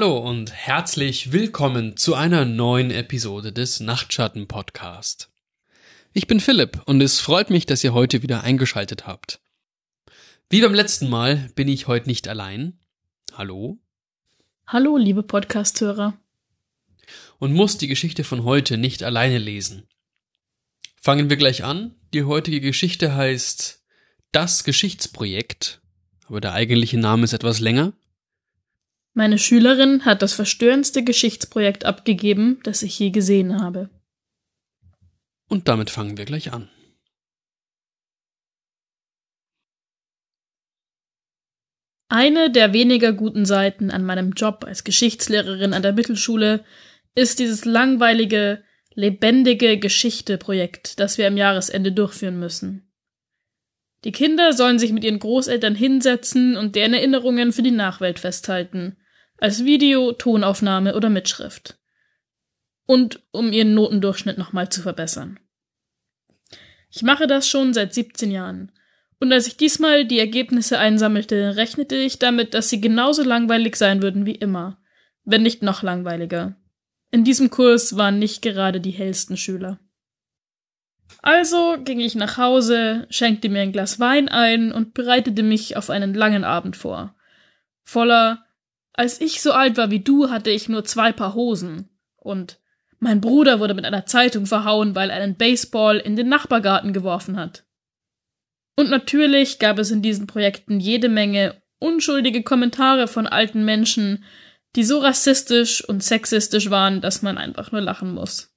Hallo und herzlich willkommen zu einer neuen Episode des Nachtschatten Podcast. Ich bin Philipp und es freut mich, dass ihr heute wieder eingeschaltet habt. Wie beim letzten Mal bin ich heute nicht allein. Hallo? Hallo, liebe Podcasthörer. Und muss die Geschichte von heute nicht alleine lesen. Fangen wir gleich an. Die heutige Geschichte heißt Das Geschichtsprojekt, aber der eigentliche Name ist etwas länger. Meine Schülerin hat das verstörendste Geschichtsprojekt abgegeben, das ich je gesehen habe. Und damit fangen wir gleich an. Eine der weniger guten Seiten an meinem Job als Geschichtslehrerin an der Mittelschule ist dieses langweilige, lebendige Geschichte-Projekt, das wir am Jahresende durchführen müssen. Die Kinder sollen sich mit ihren Großeltern hinsetzen und deren Erinnerungen für die Nachwelt festhalten, als Video, Tonaufnahme oder Mitschrift. Und um ihren Notendurchschnitt nochmal zu verbessern. Ich mache das schon seit 17 Jahren. Und als ich diesmal die Ergebnisse einsammelte, rechnete ich damit, dass sie genauso langweilig sein würden wie immer, wenn nicht noch langweiliger. In diesem Kurs waren nicht gerade die hellsten Schüler. Also ging ich nach Hause, schenkte mir ein Glas Wein ein und bereitete mich auf einen langen Abend vor. Voller Als ich so alt war wie du, hatte ich nur zwei Paar Hosen. Und mein Bruder wurde mit einer Zeitung verhauen, weil er einen Baseball in den Nachbargarten geworfen hat. Und natürlich gab es in diesen Projekten jede Menge unschuldige Kommentare von alten Menschen, die so rassistisch und sexistisch waren, dass man einfach nur lachen muss.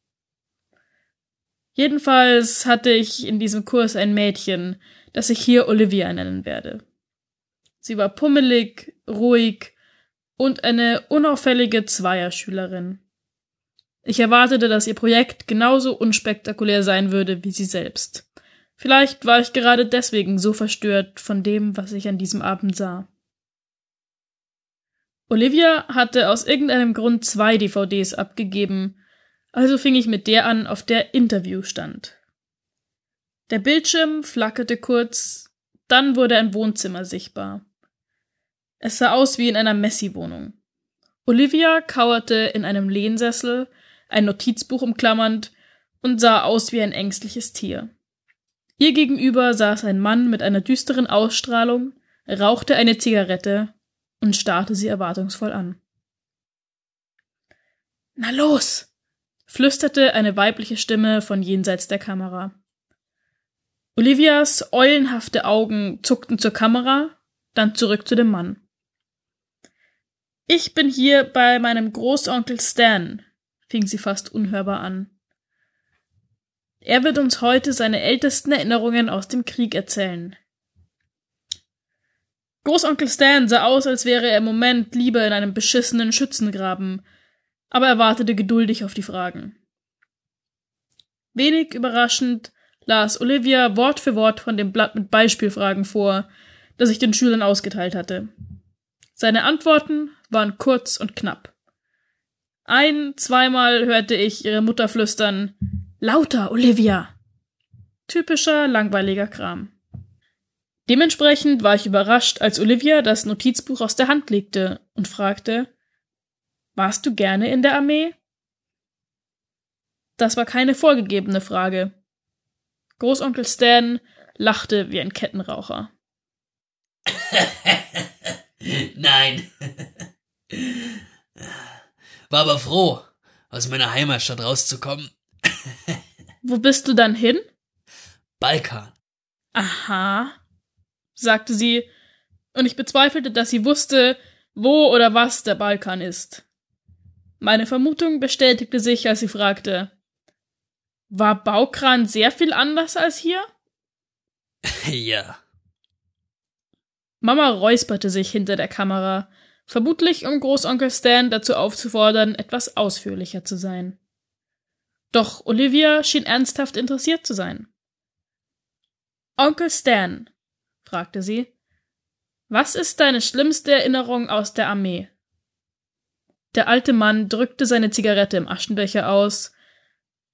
Jedenfalls hatte ich in diesem Kurs ein Mädchen, das ich hier Olivia nennen werde. Sie war pummelig, ruhig und eine unauffällige Zweierschülerin. Ich erwartete, dass ihr Projekt genauso unspektakulär sein würde wie sie selbst. Vielleicht war ich gerade deswegen so verstört von dem, was ich an diesem Abend sah. Olivia hatte aus irgendeinem Grund zwei DVDs abgegeben, also fing ich mit der an, auf der Interview stand. Der Bildschirm flackerte kurz, dann wurde ein Wohnzimmer sichtbar. Es sah aus wie in einer Messi-Wohnung. Olivia kauerte in einem Lehnsessel, ein Notizbuch umklammernd, und sah aus wie ein ängstliches Tier. Ihr gegenüber saß ein Mann mit einer düsteren Ausstrahlung, rauchte eine Zigarette und starrte sie erwartungsvoll an. Na los! flüsterte eine weibliche Stimme von jenseits der Kamera. Olivias eulenhafte Augen zuckten zur Kamera, dann zurück zu dem Mann. Ich bin hier bei meinem Großonkel Stan, fing sie fast unhörbar an. Er wird uns heute seine ältesten Erinnerungen aus dem Krieg erzählen. Großonkel Stan sah aus, als wäre er im Moment lieber in einem beschissenen Schützengraben, aber er wartete geduldig auf die Fragen. Wenig überraschend las Olivia Wort für Wort von dem Blatt mit Beispielfragen vor, das ich den Schülern ausgeteilt hatte. Seine Antworten waren kurz und knapp. Ein, zweimal hörte ich ihre Mutter flüstern Lauter, Olivia. Typischer, langweiliger Kram. Dementsprechend war ich überrascht, als Olivia das Notizbuch aus der Hand legte und fragte warst du gerne in der Armee? Das war keine vorgegebene Frage. Großonkel Stan lachte wie ein Kettenraucher. Nein. War aber froh, aus meiner Heimatstadt rauszukommen. Wo bist du dann hin? Balkan. Aha, sagte sie, und ich bezweifelte, dass sie wusste, wo oder was der Balkan ist. Meine Vermutung bestätigte sich, als sie fragte War Baukran sehr viel anders als hier? ja. Mama räusperte sich hinter der Kamera, vermutlich um Großonkel Stan dazu aufzufordern, etwas ausführlicher zu sein. Doch Olivia schien ernsthaft interessiert zu sein. Onkel Stan, fragte sie, was ist deine schlimmste Erinnerung aus der Armee? Der alte Mann drückte seine Zigarette im Aschenbecher aus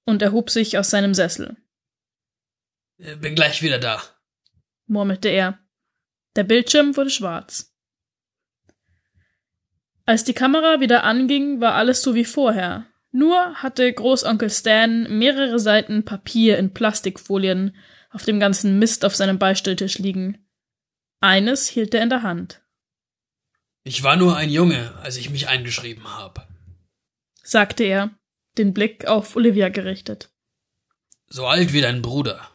und erhob sich aus seinem Sessel. Äh, bin gleich wieder da, murmelte er. Der Bildschirm wurde schwarz. Als die Kamera wieder anging, war alles so wie vorher. Nur hatte Großonkel Stan mehrere Seiten Papier in Plastikfolien auf dem ganzen Mist auf seinem Beistelltisch liegen. Eines hielt er in der Hand. Ich war nur ein Junge, als ich mich eingeschrieben habe, sagte er, den Blick auf Olivia gerichtet. So alt wie dein Bruder.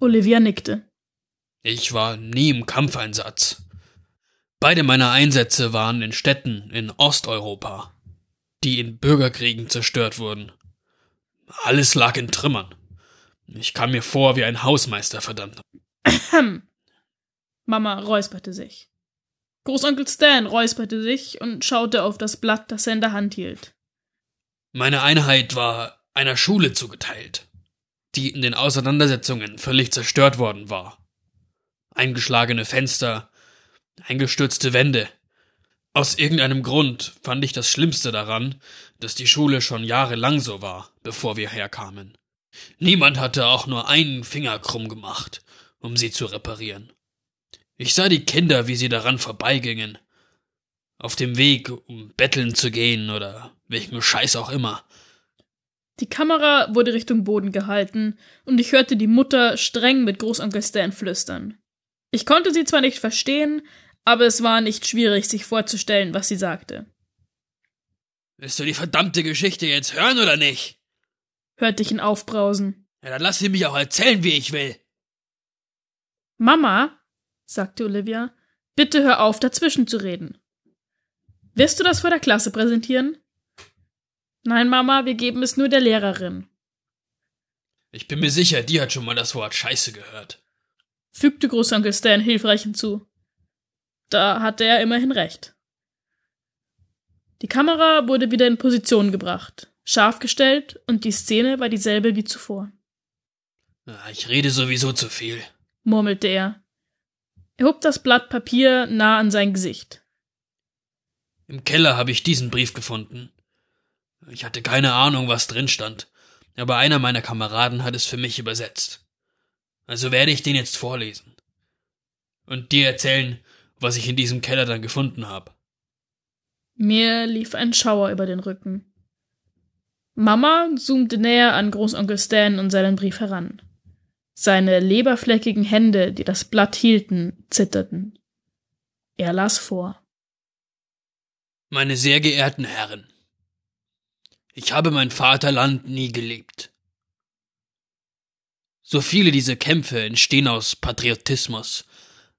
Olivia nickte. Ich war nie im Kampfeinsatz. Beide meiner Einsätze waren in Städten in Osteuropa, die in Bürgerkriegen zerstört wurden. Alles lag in Trümmern. Ich kam mir vor wie ein Hausmeister, verdammt. Mama räusperte sich. Großonkel Stan räusperte sich und schaute auf das Blatt, das er in der Hand hielt. Meine Einheit war einer Schule zugeteilt, die in den Auseinandersetzungen völlig zerstört worden war. Eingeschlagene Fenster, eingestürzte Wände. Aus irgendeinem Grund fand ich das Schlimmste daran, dass die Schule schon jahrelang so war, bevor wir herkamen. Niemand hatte auch nur einen Finger krumm gemacht, um sie zu reparieren. Ich sah die Kinder, wie sie daran vorbeigingen. Auf dem Weg, um betteln zu gehen oder welchen Scheiß auch immer. Die Kamera wurde Richtung Boden gehalten und ich hörte die Mutter streng mit Großonkel Stan flüstern. Ich konnte sie zwar nicht verstehen, aber es war nicht schwierig, sich vorzustellen, was sie sagte. Willst du die verdammte Geschichte jetzt hören oder nicht? hörte ich ihn aufbrausen. Ja, dann lass sie mich auch erzählen, wie ich will. Mama, sagte Olivia, bitte hör auf, dazwischen zu reden. Wirst du das vor der Klasse präsentieren? Nein, Mama, wir geben es nur der Lehrerin. Ich bin mir sicher, die hat schon mal das Wort Scheiße gehört. Fügte Großonkel Stan hilfreich hinzu. Da hatte er immerhin recht. Die Kamera wurde wieder in Position gebracht, scharf gestellt und die Szene war dieselbe wie zuvor. Ich rede sowieso zu viel, murmelte er. Er hob das Blatt Papier nah an sein Gesicht. Im Keller habe ich diesen Brief gefunden. Ich hatte keine Ahnung, was drin stand, aber einer meiner Kameraden hat es für mich übersetzt. Also werde ich den jetzt vorlesen. Und dir erzählen, was ich in diesem Keller dann gefunden habe. Mir lief ein Schauer über den Rücken. Mama zoomte näher an Großonkel Stan und seinen Brief heran. Seine leberfleckigen Hände, die das Blatt hielten, zitterten. Er las vor. Meine sehr geehrten Herren, ich habe mein Vaterland nie geliebt. So viele dieser Kämpfe entstehen aus Patriotismus,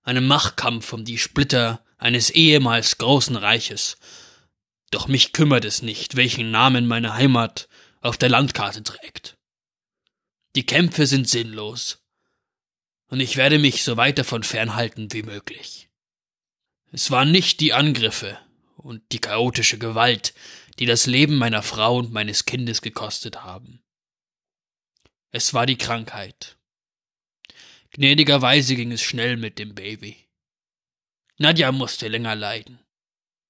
einem Machtkampf um die Splitter eines ehemals großen Reiches. Doch mich kümmert es nicht, welchen Namen meine Heimat auf der Landkarte trägt. Die Kämpfe sind sinnlos, und ich werde mich so weit davon fernhalten wie möglich. Es waren nicht die Angriffe und die chaotische Gewalt, die das Leben meiner Frau und meines Kindes gekostet haben. Es war die Krankheit. Gnädigerweise ging es schnell mit dem Baby. Nadja musste länger leiden.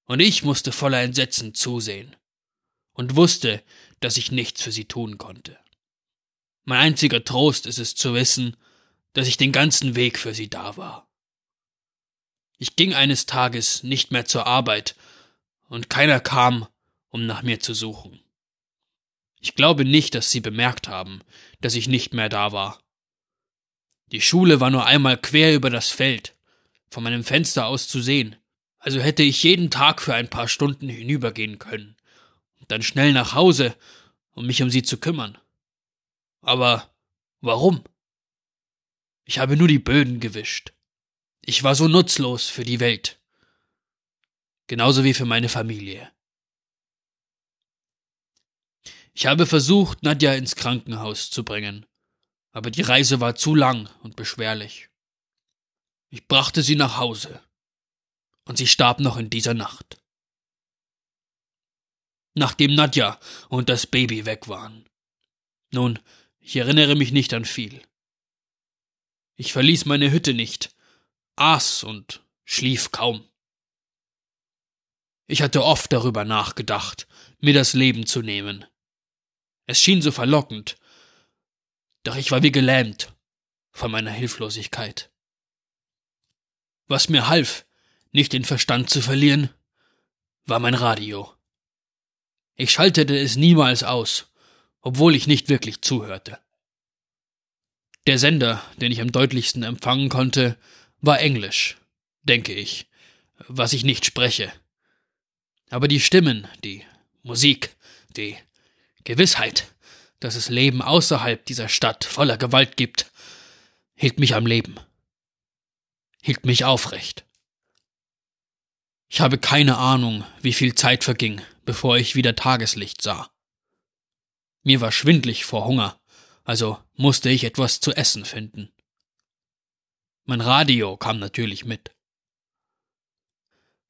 Und ich musste voller Entsetzen zusehen. Und wusste, dass ich nichts für sie tun konnte. Mein einziger Trost ist es zu wissen, dass ich den ganzen Weg für sie da war. Ich ging eines Tages nicht mehr zur Arbeit, und keiner kam, um nach mir zu suchen. Ich glaube nicht, dass sie bemerkt haben, dass ich nicht mehr da war. Die Schule war nur einmal quer über das Feld, von meinem Fenster aus zu sehen, also hätte ich jeden Tag für ein paar Stunden hinübergehen können und dann schnell nach Hause, um mich um sie zu kümmern. Aber warum? Ich habe nur die Böden gewischt. Ich war so nutzlos für die Welt. Genauso wie für meine Familie. Ich habe versucht, Nadja ins Krankenhaus zu bringen, aber die Reise war zu lang und beschwerlich. Ich brachte sie nach Hause, und sie starb noch in dieser Nacht. Nachdem Nadja und das Baby weg waren. Nun, ich erinnere mich nicht an viel. Ich verließ meine Hütte nicht, aß und schlief kaum. Ich hatte oft darüber nachgedacht, mir das Leben zu nehmen, es schien so verlockend, doch ich war wie gelähmt von meiner war mein Radio. Ich schaltete es niemals aus, obwohl ich nicht wirklich zuhörte. Der Sender, den ich am deutlichsten empfangen konnte, war Englisch, denke ich, was ich nicht spreche. Aber die Stimmen, die Musik, die Gewissheit, dass es Leben außerhalb dieser Stadt voller Gewalt gibt, hielt mich am Leben, hielt mich aufrecht. Ich habe keine Ahnung, wie viel Zeit verging, bevor ich wieder Tageslicht sah. Mir war schwindlig vor Hunger, also musste ich etwas zu essen finden. Mein Radio kam natürlich mit.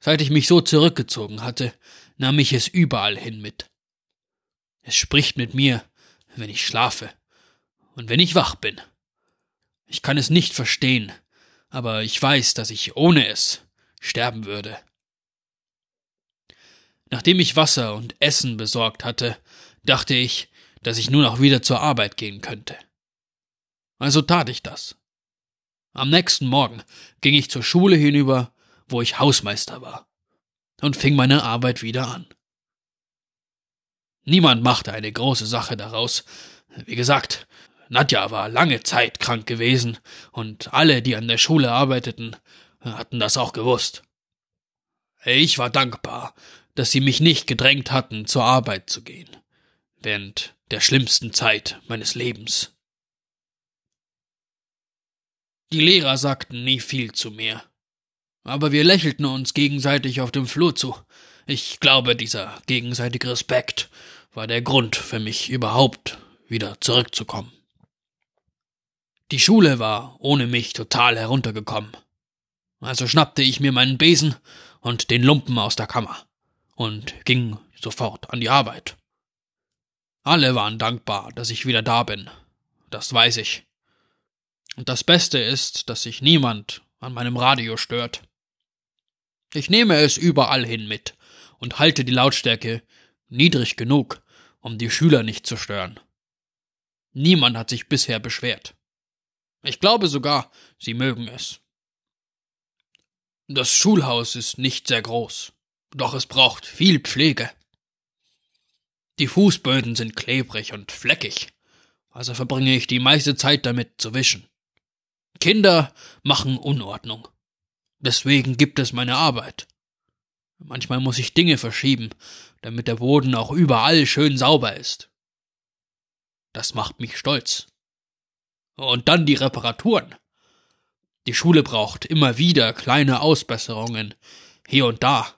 Seit ich mich so zurückgezogen hatte, nahm ich es überall hin mit. Es spricht mit mir, wenn ich schlafe und wenn ich wach bin. Ich kann es nicht verstehen, aber ich weiß, dass ich ohne es sterben würde. Nachdem ich Wasser und Essen besorgt hatte, dachte ich, dass ich nun auch wieder zur Arbeit gehen könnte. Also tat ich das. Am nächsten Morgen ging ich zur Schule hinüber, wo ich Hausmeister war, und fing meine Arbeit wieder an. Niemand machte eine große Sache daraus. Wie gesagt, Nadja war lange Zeit krank gewesen, und alle, die an der Schule arbeiteten, hatten das auch gewusst. Ich war dankbar, dass sie mich nicht gedrängt hatten, zur Arbeit zu gehen während der schlimmsten Zeit meines Lebens. Die Lehrer sagten nie viel zu mir, aber wir lächelten uns gegenseitig auf dem Flur zu. Ich glaube, dieser gegenseitige Respekt war der Grund für mich überhaupt wieder zurückzukommen. Die Schule war ohne mich total heruntergekommen. Also schnappte ich mir meinen Besen und den Lumpen aus der Kammer und ging sofort an die Arbeit. Alle waren dankbar, dass ich wieder da bin. Das weiß ich. Und das Beste ist, dass sich niemand an meinem Radio stört. Ich nehme es überall hin mit und halte die Lautstärke niedrig genug, um die Schüler nicht zu stören. Niemand hat sich bisher beschwert. Ich glaube sogar, sie mögen es. Das Schulhaus ist nicht sehr groß, doch es braucht viel Pflege. Die Fußböden sind klebrig und fleckig, also verbringe ich die meiste Zeit damit zu wischen. Kinder machen Unordnung. Deswegen gibt es meine Arbeit. Manchmal muss ich Dinge verschieben, damit der Boden auch überall schön sauber ist. Das macht mich stolz. Und dann die Reparaturen. Die Schule braucht immer wieder kleine Ausbesserungen, hier und da.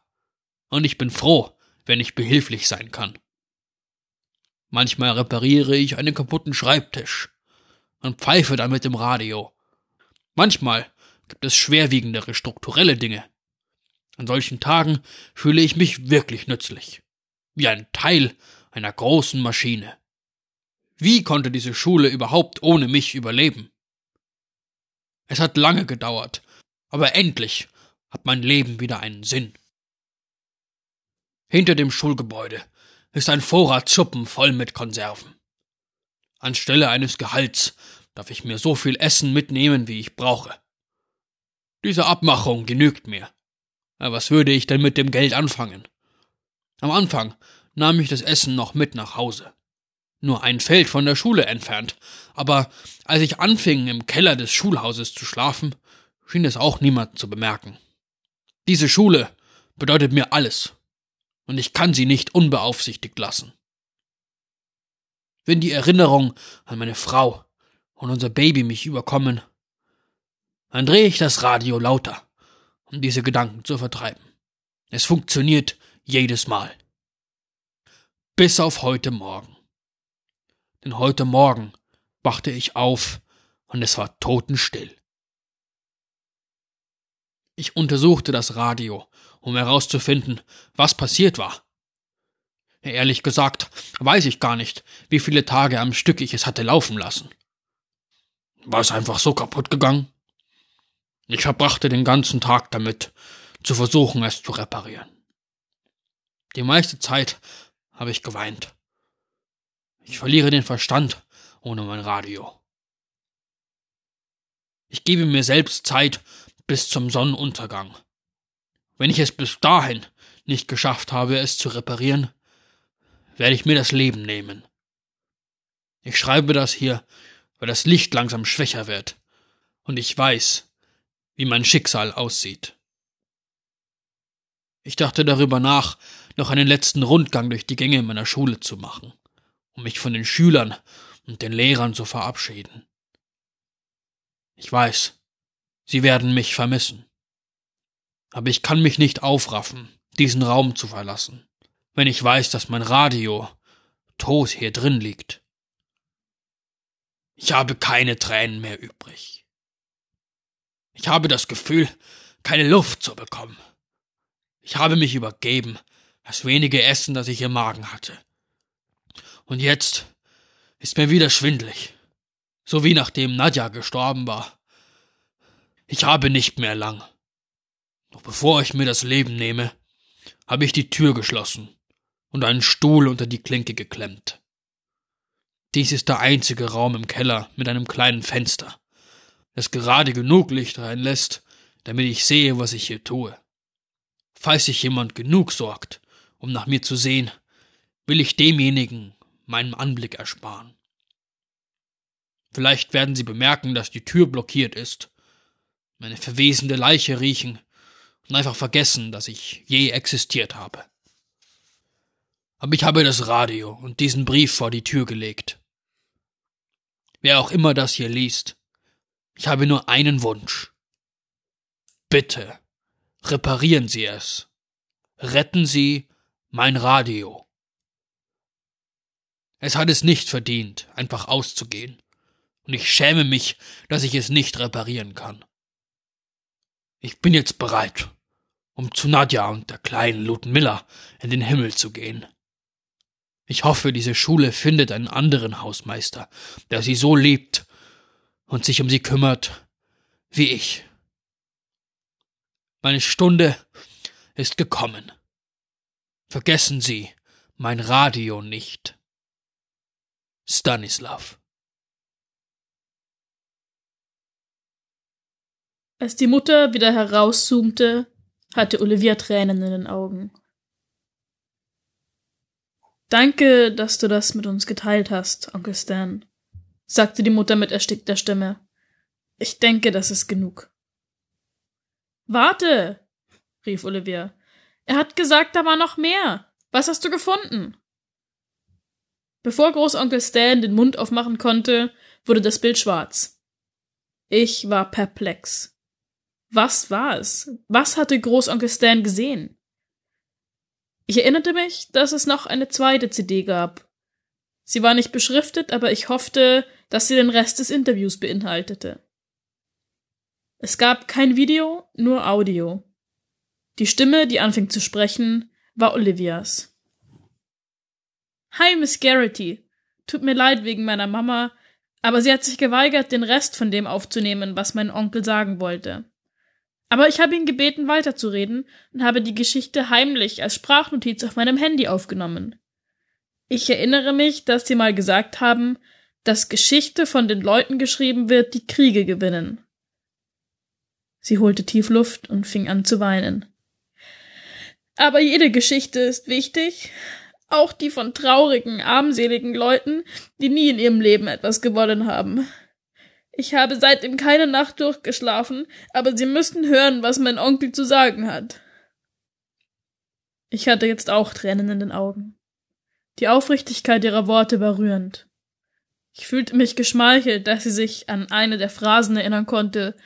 Und ich bin froh, wenn ich behilflich sein kann. Manchmal repariere ich einen kaputten Schreibtisch und pfeife dann mit dem Radio. Manchmal gibt es schwerwiegendere strukturelle Dinge. An solchen Tagen fühle ich mich wirklich nützlich. Wie ein Teil einer großen Maschine. Wie konnte diese Schule überhaupt ohne mich überleben? Es hat lange gedauert, aber endlich hat mein Leben wieder einen Sinn. Hinter dem Schulgebäude ist ein Vorratsschuppen voll mit Konserven. Anstelle eines Gehalts darf ich mir so viel Essen mitnehmen, wie ich brauche. Diese Abmachung genügt mir. Aber was würde ich denn mit dem Geld anfangen? Am Anfang nahm ich das Essen noch mit nach Hause. Nur ein Feld von der Schule entfernt, aber als ich anfing, im Keller des Schulhauses zu schlafen, schien es auch niemand zu bemerken. Diese Schule bedeutet mir alles und ich kann sie nicht unbeaufsichtigt lassen. Wenn die Erinnerung an meine Frau und unser Baby mich überkommen, dann drehe ich das Radio lauter, um diese Gedanken zu vertreiben. Es funktioniert jedes Mal. Bis auf heute Morgen. Denn heute Morgen wachte ich auf und es war totenstill. Ich untersuchte das Radio um herauszufinden, was passiert war. Ehrlich gesagt, weiß ich gar nicht, wie viele Tage am Stück ich es hatte laufen lassen. War es einfach so kaputt gegangen? Ich verbrachte den ganzen Tag damit, zu versuchen, es zu reparieren. Die meiste Zeit habe ich geweint. Ich verliere den Verstand ohne mein Radio. Ich gebe mir selbst Zeit bis zum Sonnenuntergang, wenn ich es bis dahin nicht geschafft habe, es zu reparieren, werde ich mir das Leben nehmen. Ich schreibe das hier, weil das Licht langsam schwächer wird, und ich weiß, wie mein Schicksal aussieht. Ich dachte darüber nach, noch einen letzten Rundgang durch die Gänge meiner Schule zu machen, um mich von den Schülern und den Lehrern zu verabschieden. Ich weiß, sie werden mich vermissen. Aber ich kann mich nicht aufraffen, diesen Raum zu verlassen, wenn ich weiß, dass mein Radio tot hier drin liegt. Ich habe keine Tränen mehr übrig. Ich habe das Gefühl, keine Luft zu bekommen. Ich habe mich übergeben, das wenige Essen, das ich im Magen hatte. Und jetzt ist mir wieder schwindlig, so wie nachdem Nadja gestorben war. Ich habe nicht mehr lang. Doch bevor ich mir das Leben nehme, habe ich die Tür geschlossen und einen Stuhl unter die Klinke geklemmt. Dies ist der einzige Raum im Keller mit einem kleinen Fenster, das gerade genug Licht reinlässt, damit ich sehe, was ich hier tue. Falls sich jemand genug sorgt, um nach mir zu sehen, will ich demjenigen meinen Anblick ersparen. Vielleicht werden sie bemerken, dass die Tür blockiert ist, meine verwesende Leiche riechen und einfach vergessen, dass ich je existiert habe. Aber ich habe das Radio und diesen Brief vor die Tür gelegt. Wer auch immer das hier liest, ich habe nur einen Wunsch. Bitte, reparieren Sie es. Retten Sie mein Radio. Es hat es nicht verdient, einfach auszugehen, und ich schäme mich, dass ich es nicht reparieren kann. Ich bin jetzt bereit, um zu Nadja und der kleinen Ludmilla in den Himmel zu gehen. Ich hoffe, diese Schule findet einen anderen Hausmeister, der sie so liebt und sich um sie kümmert wie ich. Meine Stunde ist gekommen. Vergessen Sie mein Radio nicht. Stanislav. Als die Mutter wieder herauszoomte, hatte Olivia Tränen in den Augen. Danke, dass du das mit uns geteilt hast, Onkel Stan, sagte die Mutter mit erstickter Stimme. Ich denke, das ist genug. Warte, rief Olivia. Er hat gesagt, da war noch mehr. Was hast du gefunden? Bevor Großonkel Stan den Mund aufmachen konnte, wurde das Bild schwarz. Ich war perplex. Was war es? Was hatte Großonkel Stan gesehen? Ich erinnerte mich, dass es noch eine zweite CD gab. Sie war nicht beschriftet, aber ich hoffte, dass sie den Rest des Interviews beinhaltete. Es gab kein Video, nur Audio. Die Stimme, die anfing zu sprechen, war Olivias. Hi, Miss Garrity. Tut mir leid wegen meiner Mama, aber sie hat sich geweigert, den Rest von dem aufzunehmen, was mein Onkel sagen wollte. Aber ich habe ihn gebeten, weiterzureden und habe die Geschichte heimlich als Sprachnotiz auf meinem Handy aufgenommen. Ich erinnere mich, dass sie mal gesagt haben, dass Geschichte von den Leuten geschrieben wird, die Kriege gewinnen. Sie holte tief Luft und fing an zu weinen. Aber jede Geschichte ist wichtig, auch die von traurigen, armseligen Leuten, die nie in ihrem Leben etwas gewonnen haben. Ich habe seitdem keine Nacht durchgeschlafen, aber Sie müssen hören, was mein Onkel zu sagen hat. Ich hatte jetzt auch Tränen in den Augen. Die Aufrichtigkeit ihrer Worte war rührend. Ich fühlte mich geschmeichelt, dass sie sich an eine der Phrasen erinnern konnte,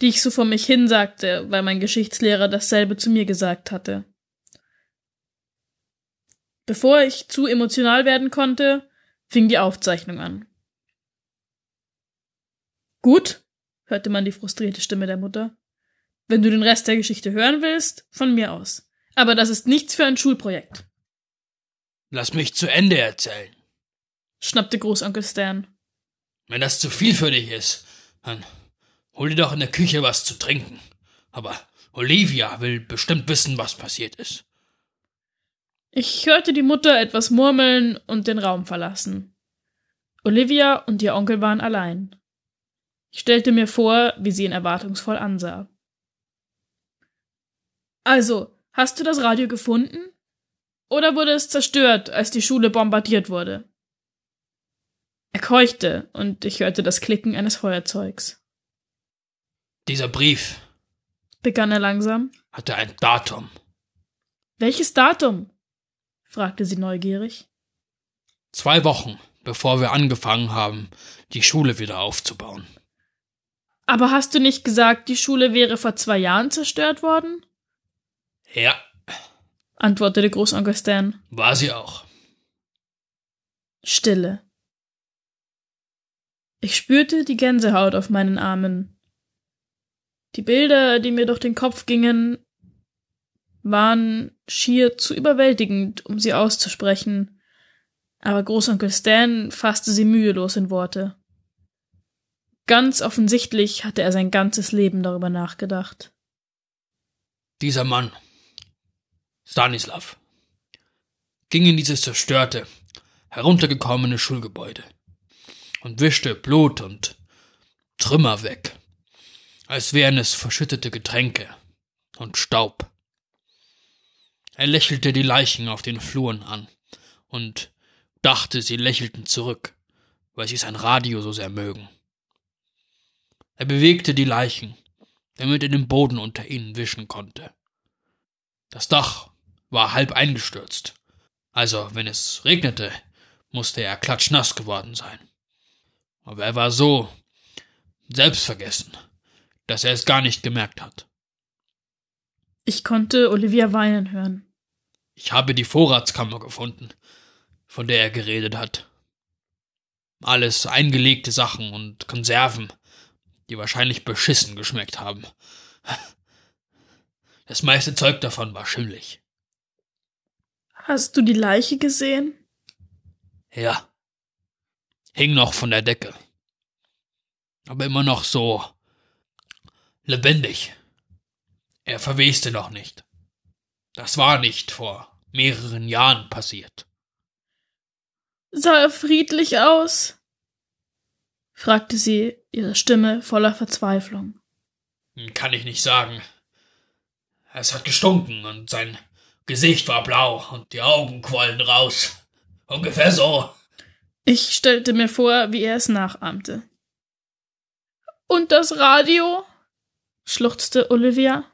die ich so vor mich hin sagte, weil mein Geschichtslehrer dasselbe zu mir gesagt hatte. Bevor ich zu emotional werden konnte, fing die Aufzeichnung an. Gut, hörte man die frustrierte Stimme der Mutter. Wenn du den Rest der Geschichte hören willst, von mir aus. Aber das ist nichts für ein Schulprojekt. Lass mich zu Ende erzählen, schnappte Großonkel Stan. Wenn das zu viel für dich ist, dann hol dir doch in der Küche was zu trinken. Aber Olivia will bestimmt wissen, was passiert ist. Ich hörte die Mutter etwas murmeln und den Raum verlassen. Olivia und ihr Onkel waren allein. Ich stellte mir vor, wie sie ihn erwartungsvoll ansah. Also, Hast du das Radio gefunden? Oder wurde es zerstört, als die Schule bombardiert wurde? Er keuchte, und ich hörte das Klicken eines Feuerzeugs. Dieser Brief, begann er langsam, hatte ein Datum. Welches Datum? Fragte sie neugierig. Zwei Wochen, bevor wir angefangen haben, die Schule wieder aufzubauen. Aber hast du nicht gesagt, die Schule wäre vor zwei Jahren zerstört worden? Ja, antwortete Großonkel Stan. War sie auch. Stille. Ich spürte die Gänsehaut auf meinen Armen. Die Bilder, die mir durch den Kopf gingen, waren schier zu überwältigend, um sie auszusprechen, aber Großonkel Stan fasste sie mühelos in Worte. Ganz offensichtlich hatte er sein ganzes Leben darüber nachgedacht. Dieser Mann, Stanislav, ging in dieses zerstörte, heruntergekommene Schulgebäude und wischte Blut und Trümmer weg, als wären es verschüttete Getränke und Staub. Er lächelte die Leichen auf den Fluren an und dachte, sie lächelten zurück, weil sie sein Radio so sehr mögen. Er bewegte die Leichen, damit er den Boden unter ihnen wischen konnte. Das Dach war halb eingestürzt, also wenn es regnete, musste er klatschnass geworden sein. Aber er war so selbstvergessen, dass er es gar nicht gemerkt hat. Ich konnte Olivia weinen hören. Ich habe die Vorratskammer gefunden, von der er geredet hat. Alles eingelegte Sachen und Konserven, die wahrscheinlich beschissen geschmeckt haben. Das meiste Zeug davon war schimmlig. Hast du die Leiche gesehen? Ja. Hing noch von der Decke. Aber immer noch so lebendig. Er verweste noch nicht. Das war nicht vor mehreren Jahren passiert. Sah er friedlich aus? fragte sie, ihre Stimme voller Verzweiflung. Kann ich nicht sagen. Es hat gestunken und sein Gesicht war blau und die Augen quollen raus. Ungefähr so. Ich stellte mir vor, wie er es nachahmte. Und das Radio? schluchzte Olivia.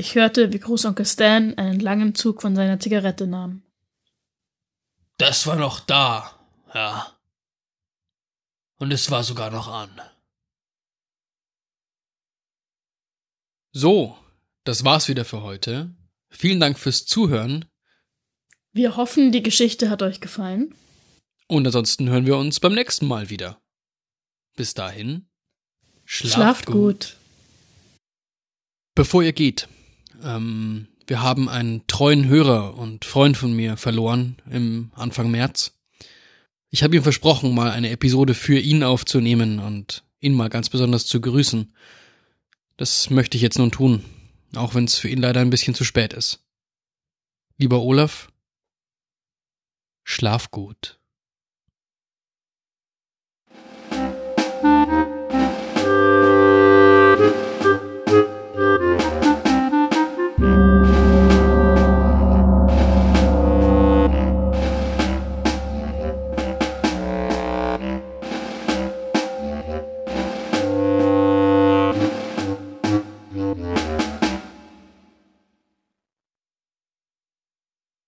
Ich hörte, wie Großonkel Stan einen langen Zug von seiner Zigarette nahm. Das war noch da, ja. Und es war sogar noch an. So, das war's wieder für heute. Vielen Dank fürs Zuhören. Wir hoffen, die Geschichte hat euch gefallen. Und ansonsten hören wir uns beim nächsten Mal wieder. Bis dahin. Schlaft, Schlaft gut. gut. Bevor ihr geht, ähm, wir haben einen treuen Hörer und Freund von mir verloren im Anfang März. Ich habe ihm versprochen, mal eine Episode für ihn aufzunehmen und ihn mal ganz besonders zu grüßen. Das möchte ich jetzt nun tun, auch wenn es für ihn leider ein bisschen zu spät ist. Lieber Olaf, schlaf gut.